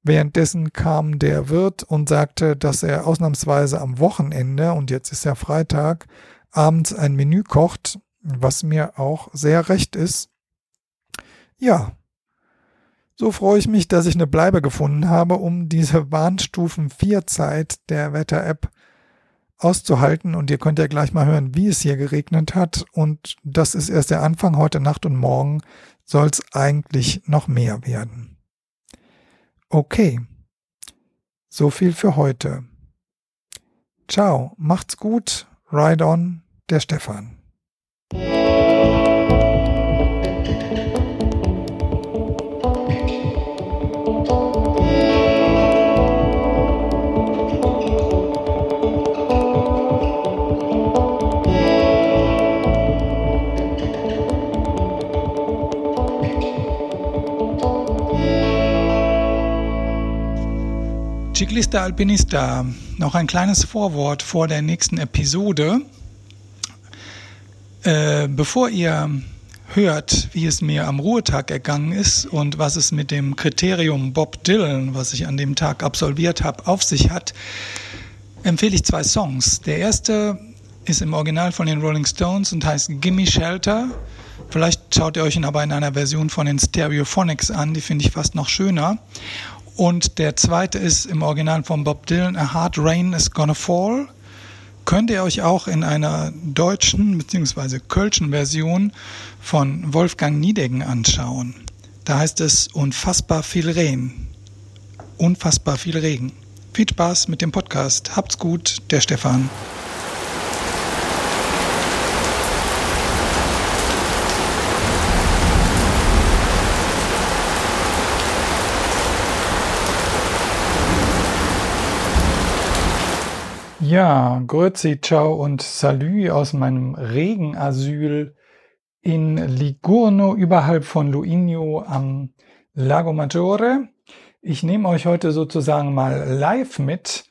Währenddessen kam der Wirt und sagte, dass er ausnahmsweise am Wochenende, und jetzt ist ja Freitag, abends ein Menü kocht, was mir auch sehr recht ist. Ja, so freue ich mich, dass ich eine Bleibe gefunden habe, um diese Warnstufen 4 Zeit der Wetter-App auszuhalten. Und ihr könnt ja gleich mal hören, wie es hier geregnet hat. Und das ist erst der Anfang. Heute Nacht und morgen soll es eigentlich noch mehr werden. Okay. So viel für heute. Ciao, macht's gut, ride on, der Stefan. Ciclista Alpinista, noch ein kleines Vorwort vor der nächsten Episode. Äh, bevor ihr hört, wie es mir am Ruhetag ergangen ist und was es mit dem Kriterium Bob Dylan, was ich an dem Tag absolviert habe, auf sich hat, empfehle ich zwei Songs. Der erste ist im Original von den Rolling Stones und heißt Gimme Shelter. Vielleicht schaut ihr euch ihn aber in einer Version von den Stereophonics an, die finde ich fast noch schöner. Und der zweite ist im Original von Bob Dylan, A Hard Rain is Gonna Fall. könnt ihr euch auch in einer deutschen bzw. kölschen Version von Wolfgang Niedegen anschauen. Da heißt es unfassbar viel Regen. Unfassbar viel Regen. Viel Spaß mit dem Podcast. Habt's gut, der Stefan. Ja, Grüezi, ciao und Salü aus meinem Regenasyl in Ligurno, überhalb von Luigno am Lago Maggiore. Ich nehme euch heute sozusagen mal live mit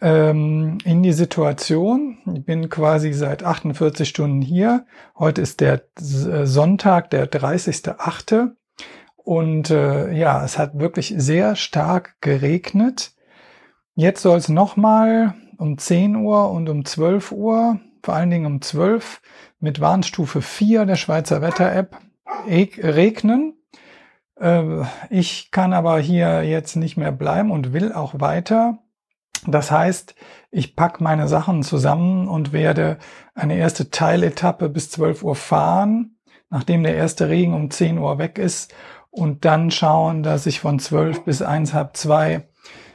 ähm, in die Situation. Ich bin quasi seit 48 Stunden hier. Heute ist der äh, Sonntag, der 30.8. Und äh, ja, es hat wirklich sehr stark geregnet. Jetzt soll es nochmal um 10 Uhr und um 12 Uhr, vor allen Dingen um 12 mit Warnstufe 4 der Schweizer Wetter-App regnen. Äh, ich kann aber hier jetzt nicht mehr bleiben und will auch weiter. Das heißt, ich pack meine Sachen zusammen und werde eine erste Teiletappe bis 12 Uhr fahren, nachdem der erste Regen um 10 Uhr weg ist und dann schauen, dass ich von 12 bis 1, halb 2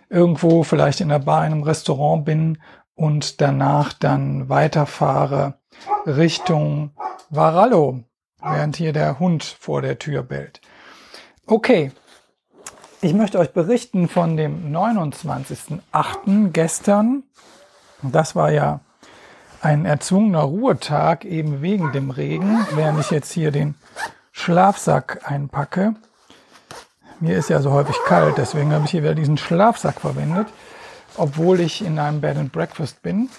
irgendwo vielleicht in der Bar, in einem Restaurant bin und danach dann weiterfahre Richtung Varallo, während hier der Hund vor der Tür bellt. Okay, ich möchte euch berichten von dem 29.08. gestern. Das war ja ein erzwungener Ruhetag, eben wegen dem Regen, während ich jetzt hier den Schlafsack einpacke. Mir ist ja so häufig kalt, deswegen habe ich hier wieder diesen Schlafsack verwendet, obwohl ich in einem Bed and Breakfast bin.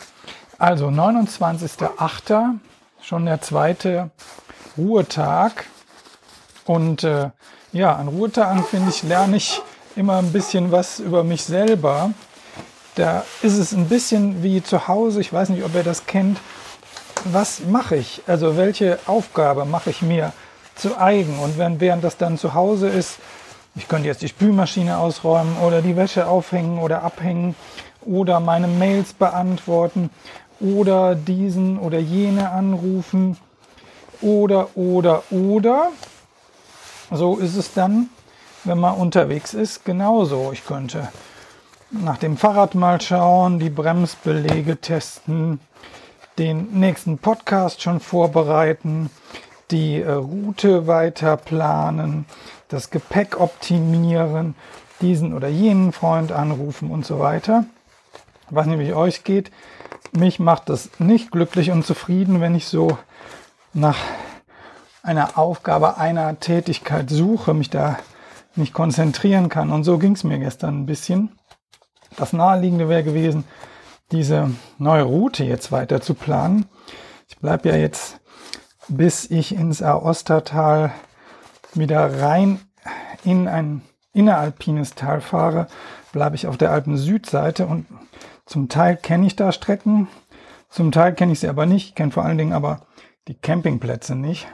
Also 29.08., schon der zweite Ruhetag. Und äh, ja, an Ruhetagen finde ich, lerne ich immer ein bisschen was über mich selber. Da ist es ein bisschen wie zu Hause, ich weiß nicht, ob ihr das kennt. Was mache ich? Also welche Aufgabe mache ich mir zu eigen? Und wenn, während das dann zu Hause ist, ich könnte jetzt die Spülmaschine ausräumen oder die Wäsche aufhängen oder abhängen oder meine Mails beantworten oder diesen oder jene anrufen oder oder oder. So ist es dann, wenn man unterwegs ist, genauso. Ich könnte nach dem Fahrrad mal schauen, die Bremsbelege testen, den nächsten Podcast schon vorbereiten, die äh, Route weiter planen, das Gepäck optimieren, diesen oder jenen Freund anrufen und so weiter. Was nämlich euch geht, mich macht das nicht glücklich und zufrieden, wenn ich so nach einer Aufgabe, einer Tätigkeit suche, mich da nicht konzentrieren kann. Und so ging es mir gestern ein bisschen. Das Naheliegende wäre gewesen, diese neue Route jetzt weiter zu planen. Ich bleibe ja jetzt, bis ich ins Aostatal wieder rein in ein inneralpines Tal fahre, bleibe ich auf der Alpen-Südseite und zum Teil kenne ich da Strecken, zum Teil kenne ich sie aber nicht, kenne vor allen Dingen aber die Campingplätze nicht.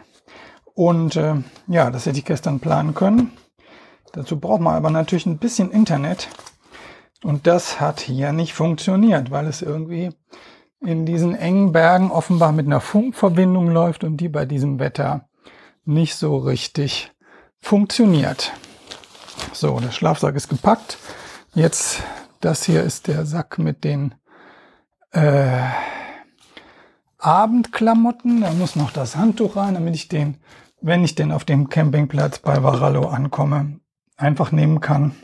Und äh, ja, das hätte ich gestern planen können. Dazu braucht man aber natürlich ein bisschen Internet. Und das hat hier nicht funktioniert, weil es irgendwie in diesen engen Bergen offenbar mit einer Funkverbindung läuft und die bei diesem Wetter nicht so richtig funktioniert. So, der Schlafsack ist gepackt. Jetzt, das hier ist der Sack mit den äh, Abendklamotten. Da muss noch das Handtuch rein, damit ich den, wenn ich den auf dem Campingplatz bei Varallo ankomme, einfach nehmen kann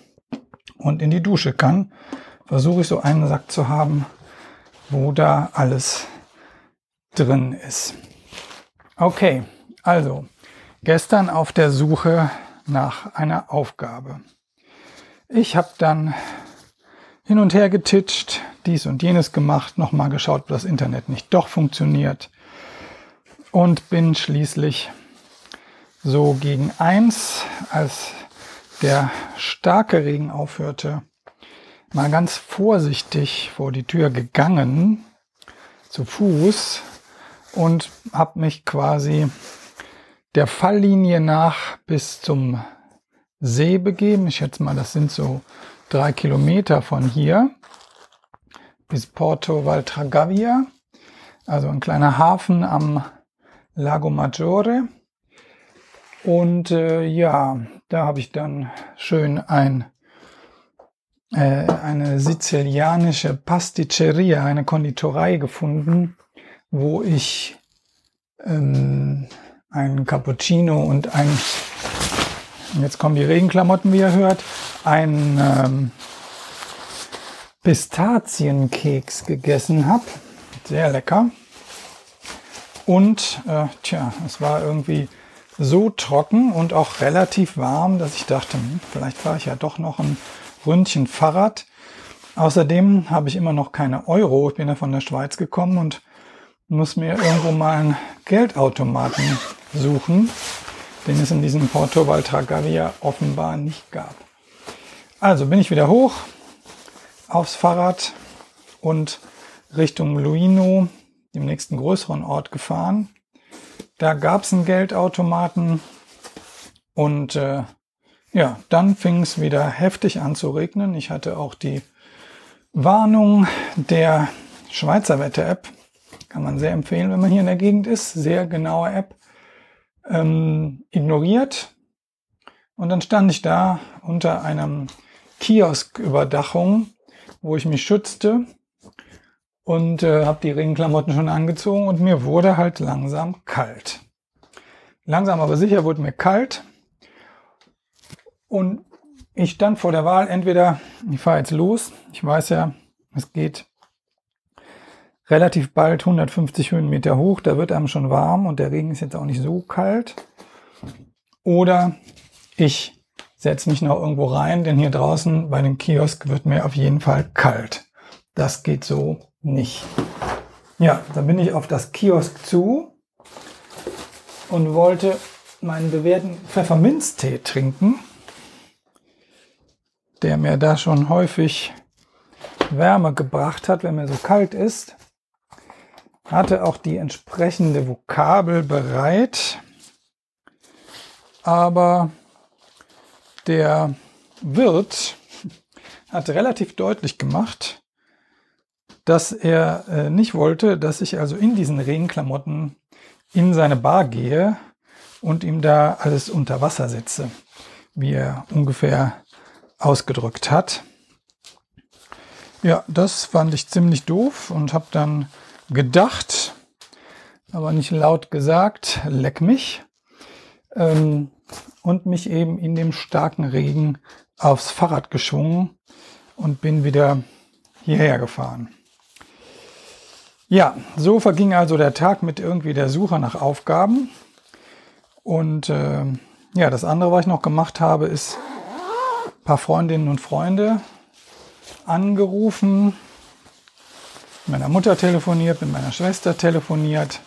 und in die Dusche kann. Versuche ich so einen Sack zu haben, wo da alles drin ist. Okay, also gestern auf der Suche nach einer Aufgabe. Ich habe dann hin und her getitscht, dies und jenes gemacht, nochmal geschaut, ob das Internet nicht doch funktioniert und bin schließlich so gegen eins, als der starke Regen aufhörte, mal ganz vorsichtig vor die Tür gegangen, zu Fuß und habe mich quasi der Falllinie nach bis zum See begeben. Ich schätze mal, das sind so drei Kilometer von hier. bis Porto Valtragavia, also ein kleiner Hafen am Lago Maggiore. Und äh, ja, da habe ich dann schön ein, äh, eine sizilianische Pasticceria, eine Konditorei gefunden, wo ich ähm, ein Cappuccino und ein, jetzt kommen die Regenklamotten, wie ihr hört, ein ähm, Pistazienkeks gegessen habe. Sehr lecker. Und äh, tja, es war irgendwie so trocken und auch relativ warm, dass ich dachte, hm, vielleicht fahre ich ja doch noch ein Ründchen Fahrrad. Außerdem habe ich immer noch keine Euro. Ich bin ja von der Schweiz gekommen und muss mir irgendwo mal einen Geldautomaten suchen, den es in diesem Porto Valtragavia offenbar nicht gab. Also bin ich wieder hoch aufs Fahrrad und Richtung Luino, dem nächsten größeren Ort, gefahren. Da gab es einen Geldautomaten und äh, ja, dann fing es wieder heftig an zu regnen. Ich hatte auch die Warnung der Schweizer Wetter-App. Kann man sehr empfehlen, wenn man hier in der Gegend ist. Sehr genaue App. Ähm, ignoriert. Und dann stand ich da unter einem Kiosküberdachung, wo ich mich schützte und äh, habe die Regenklamotten schon angezogen und mir wurde halt langsam kalt. Langsam aber sicher wurde mir kalt und ich stand vor der Wahl, entweder ich fahre jetzt los, ich weiß ja, es geht relativ bald 150 Höhenmeter hoch, da wird einem schon warm und der Regen ist jetzt auch nicht so kalt. Oder ich setze mich noch irgendwo rein, denn hier draußen bei dem Kiosk wird mir auf jeden Fall kalt. Das geht so nicht. Ja, dann bin ich auf das Kiosk zu und wollte meinen bewährten Pfefferminztee trinken, der mir da schon häufig Wärme gebracht hat, wenn mir so kalt ist. Hatte auch die entsprechende Vokabel bereit, aber der Wirt hat relativ deutlich gemacht, dass er äh, nicht wollte, dass ich also in diesen Regenklamotten in seine Bar gehe und ihm da alles unter Wasser setze, wie er ungefähr ausgedrückt hat. Ja, das fand ich ziemlich doof und habe dann gedacht, aber nicht laut gesagt, leck mich. Ähm, und mich eben in dem starken Regen aufs Fahrrad geschwungen und bin wieder hierher gefahren. Ja, so verging also der Tag mit irgendwie der Suche nach Aufgaben. Und äh, ja, das andere, was ich noch gemacht habe, ist ein paar Freundinnen und Freunde angerufen, meiner Mutter telefoniert, mit meiner Schwester telefoniert.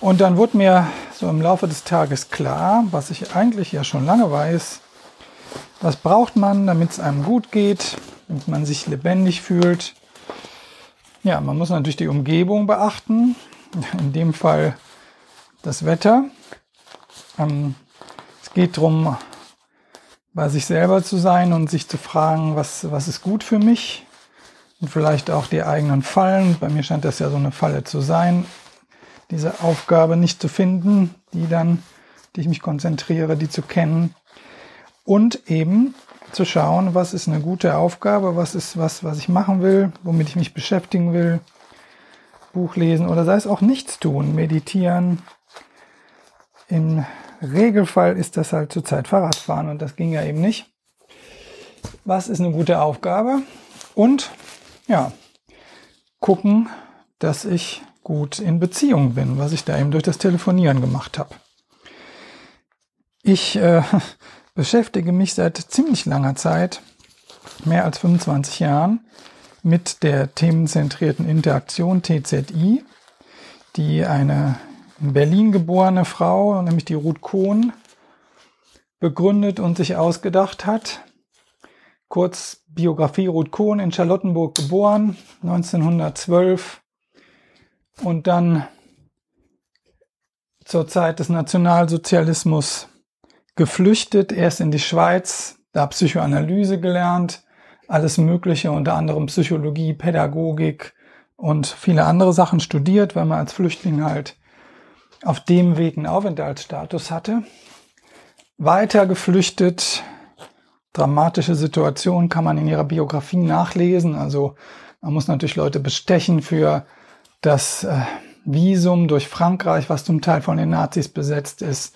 Und dann wurde mir so im Laufe des Tages klar, was ich eigentlich ja schon lange weiß, was braucht man, damit es einem gut geht, damit man sich lebendig fühlt, ja, man muss natürlich die Umgebung beachten, in dem Fall das Wetter. Ähm, es geht darum, bei sich selber zu sein und sich zu fragen, was, was ist gut für mich und vielleicht auch die eigenen Fallen. Bei mir scheint das ja so eine Falle zu sein, diese Aufgabe nicht zu finden, die dann, die ich mich konzentriere, die zu kennen und eben zu schauen, was ist eine gute Aufgabe, was ist was, was ich machen will, womit ich mich beschäftigen will, Buch lesen oder sei es auch nichts tun, meditieren. Im Regelfall ist das halt zurzeit Fahrradfahren und das ging ja eben nicht. Was ist eine gute Aufgabe? Und ja, gucken, dass ich gut in Beziehung bin, was ich da eben durch das Telefonieren gemacht habe. Ich äh, beschäftige mich seit ziemlich langer Zeit, mehr als 25 Jahren, mit der themenzentrierten Interaktion TZI, die eine in Berlin geborene Frau, nämlich die Ruth Kohn, begründet und sich ausgedacht hat. Kurz Biografie Ruth Kohn in Charlottenburg geboren, 1912 und dann zur Zeit des Nationalsozialismus geflüchtet, erst in die Schweiz, da Psychoanalyse gelernt, alles Mögliche, unter anderem Psychologie, Pädagogik und viele andere Sachen studiert, weil man als Flüchtling halt auf dem Weg einen Aufenthaltsstatus hatte. Weiter geflüchtet, dramatische Situation kann man in ihrer Biografie nachlesen. Also man muss natürlich Leute bestechen für das äh, Visum durch Frankreich, was zum Teil von den Nazis besetzt ist.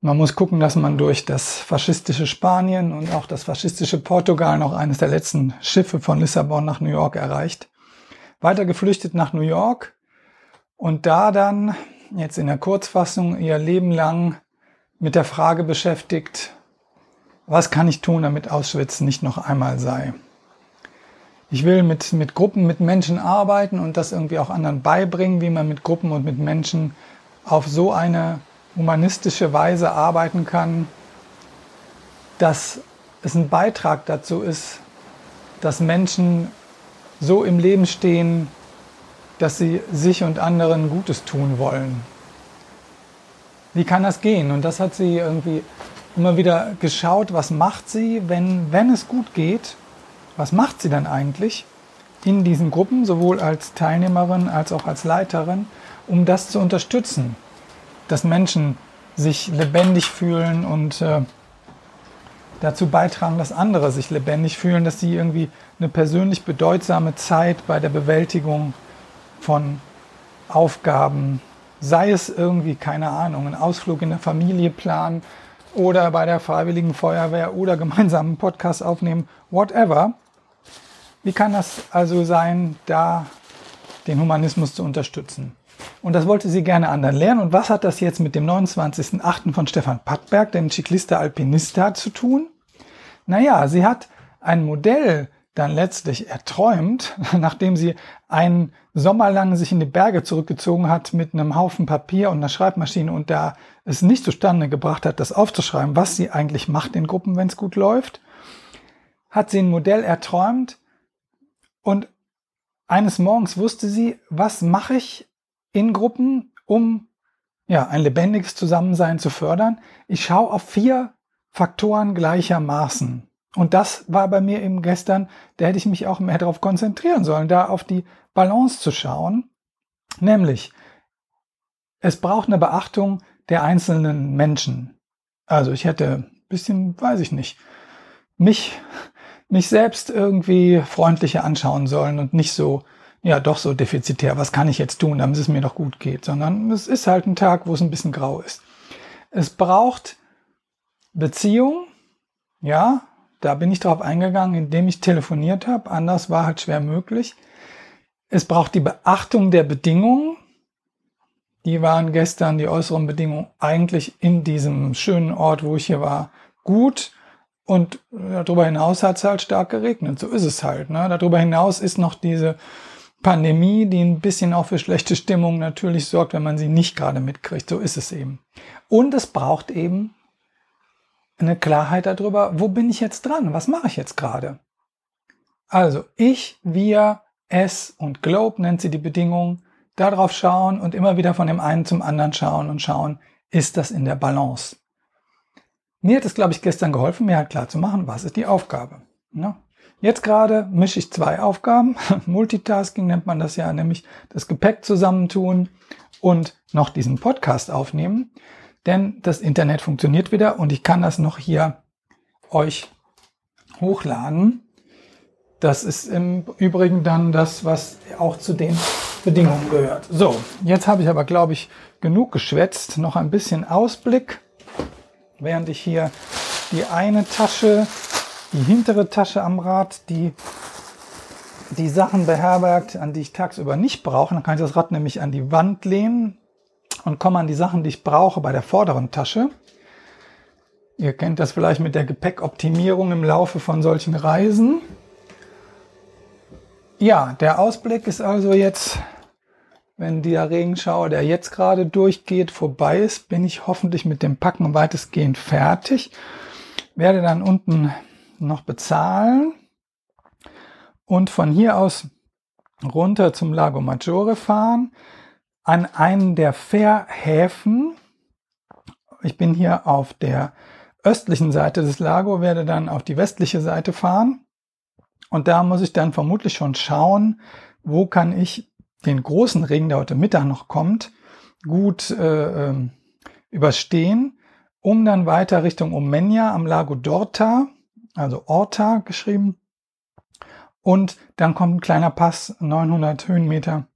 Man muss gucken, dass man durch das faschistische Spanien und auch das faschistische Portugal noch eines der letzten Schiffe von Lissabon nach New York erreicht. Weiter geflüchtet nach New York und da dann jetzt in der Kurzfassung ihr Leben lang mit der Frage beschäftigt, was kann ich tun, damit Auschwitz nicht noch einmal sei. Ich will mit, mit Gruppen, mit Menschen arbeiten und das irgendwie auch anderen beibringen, wie man mit Gruppen und mit Menschen auf so eine humanistische Weise arbeiten kann, dass es ein Beitrag dazu ist, dass Menschen so im Leben stehen, dass sie sich und anderen Gutes tun wollen. Wie kann das gehen? Und das hat sie irgendwie immer wieder geschaut, was macht sie, wenn, wenn es gut geht, was macht sie dann eigentlich in diesen Gruppen, sowohl als Teilnehmerin als auch als Leiterin, um das zu unterstützen dass Menschen sich lebendig fühlen und äh, dazu beitragen, dass andere sich lebendig fühlen, dass sie irgendwie eine persönlich bedeutsame Zeit bei der Bewältigung von Aufgaben, sei es irgendwie, keine Ahnung, ein Ausflug in der Familie planen oder bei der Freiwilligen Feuerwehr oder gemeinsam einen Podcast aufnehmen, whatever. Wie kann das also sein, da den Humanismus zu unterstützen? Und das wollte sie gerne anderen lernen. Und was hat das jetzt mit dem 29.08. von Stefan Pattberg, dem Ciclista Alpinista, zu tun? Naja, sie hat ein Modell dann letztlich erträumt, nachdem sie einen Sommer lang sich in die Berge zurückgezogen hat mit einem Haufen Papier und einer Schreibmaschine und da es nicht zustande gebracht hat, das aufzuschreiben, was sie eigentlich macht in Gruppen, wenn es gut läuft, hat sie ein Modell erträumt und eines Morgens wusste sie, was mache ich, in Gruppen, um ja, ein lebendiges Zusammensein zu fördern. Ich schaue auf vier Faktoren gleichermaßen. Und das war bei mir eben gestern, da hätte ich mich auch mehr darauf konzentrieren sollen, da auf die Balance zu schauen. Nämlich, es braucht eine Beachtung der einzelnen Menschen. Also ich hätte ein bisschen, weiß ich nicht, mich, mich selbst irgendwie freundlicher anschauen sollen und nicht so ja doch so defizitär, was kann ich jetzt tun, damit es mir doch gut geht, sondern es ist halt ein Tag, wo es ein bisschen grau ist. Es braucht Beziehung, ja, da bin ich drauf eingegangen, indem ich telefoniert habe, anders war halt schwer möglich. Es braucht die Beachtung der Bedingungen, die waren gestern, die äußeren Bedingungen, eigentlich in diesem schönen Ort, wo ich hier war, gut. Und darüber hinaus hat es halt stark geregnet. So ist es halt. Ne? Darüber hinaus ist noch diese Pandemie, die ein bisschen auch für schlechte Stimmung natürlich sorgt, wenn man sie nicht gerade mitkriegt. So ist es eben. Und es braucht eben eine Klarheit darüber, wo bin ich jetzt dran? Was mache ich jetzt gerade? Also ich, wir, es und Globe nennt sie die Bedingungen, darauf schauen und immer wieder von dem einen zum anderen schauen und schauen, ist das in der Balance? Mir hat es, glaube ich, gestern geholfen, mir halt klar zu machen, was ist die Aufgabe. Ne? Jetzt gerade mische ich zwei Aufgaben. Multitasking nennt man das ja, nämlich das Gepäck zusammentun und noch diesen Podcast aufnehmen. Denn das Internet funktioniert wieder und ich kann das noch hier euch hochladen. Das ist im Übrigen dann das, was auch zu den Bedingungen gehört. So, jetzt habe ich aber, glaube ich, genug geschwätzt. Noch ein bisschen Ausblick, während ich hier die eine Tasche die hintere Tasche am Rad, die die Sachen beherbergt, an die ich tagsüber nicht brauche. Dann kann ich das Rad nämlich an die Wand lehnen und komme an die Sachen, die ich brauche, bei der vorderen Tasche. Ihr kennt das vielleicht mit der Gepäckoptimierung im Laufe von solchen Reisen. Ja, der Ausblick ist also jetzt, wenn der Regenschauer, der jetzt gerade durchgeht, vorbei ist, bin ich hoffentlich mit dem Packen weitestgehend fertig. Werde dann unten noch bezahlen und von hier aus runter zum Lago Maggiore fahren, an einen der Fährhäfen. Ich bin hier auf der östlichen Seite des Lago, werde dann auf die westliche Seite fahren Und da muss ich dann vermutlich schon schauen, wo kann ich den großen Regen, der heute Mittag noch kommt, gut äh, äh, überstehen, um dann weiter Richtung Omenia am Lago d'Orta, also Orta geschrieben. Und dann kommt ein kleiner Pass, 900 Höhenmeter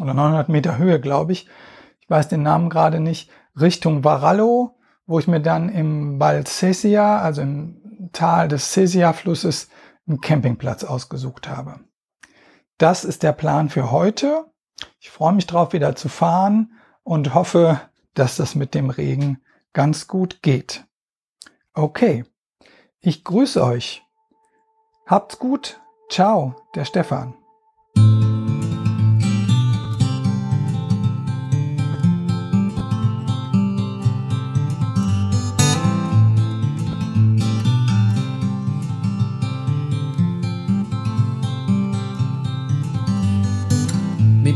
oder 900 Meter Höhe, glaube ich. Ich weiß den Namen gerade nicht. Richtung Varallo, wo ich mir dann im Val Sesia, also im Tal des Sesia-Flusses, einen Campingplatz ausgesucht habe. Das ist der Plan für heute. Ich freue mich drauf, wieder zu fahren und hoffe, dass das mit dem Regen ganz gut geht. Okay, ich grüße euch. Habt's gut. Ciao, der Stefan.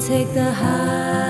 take the highs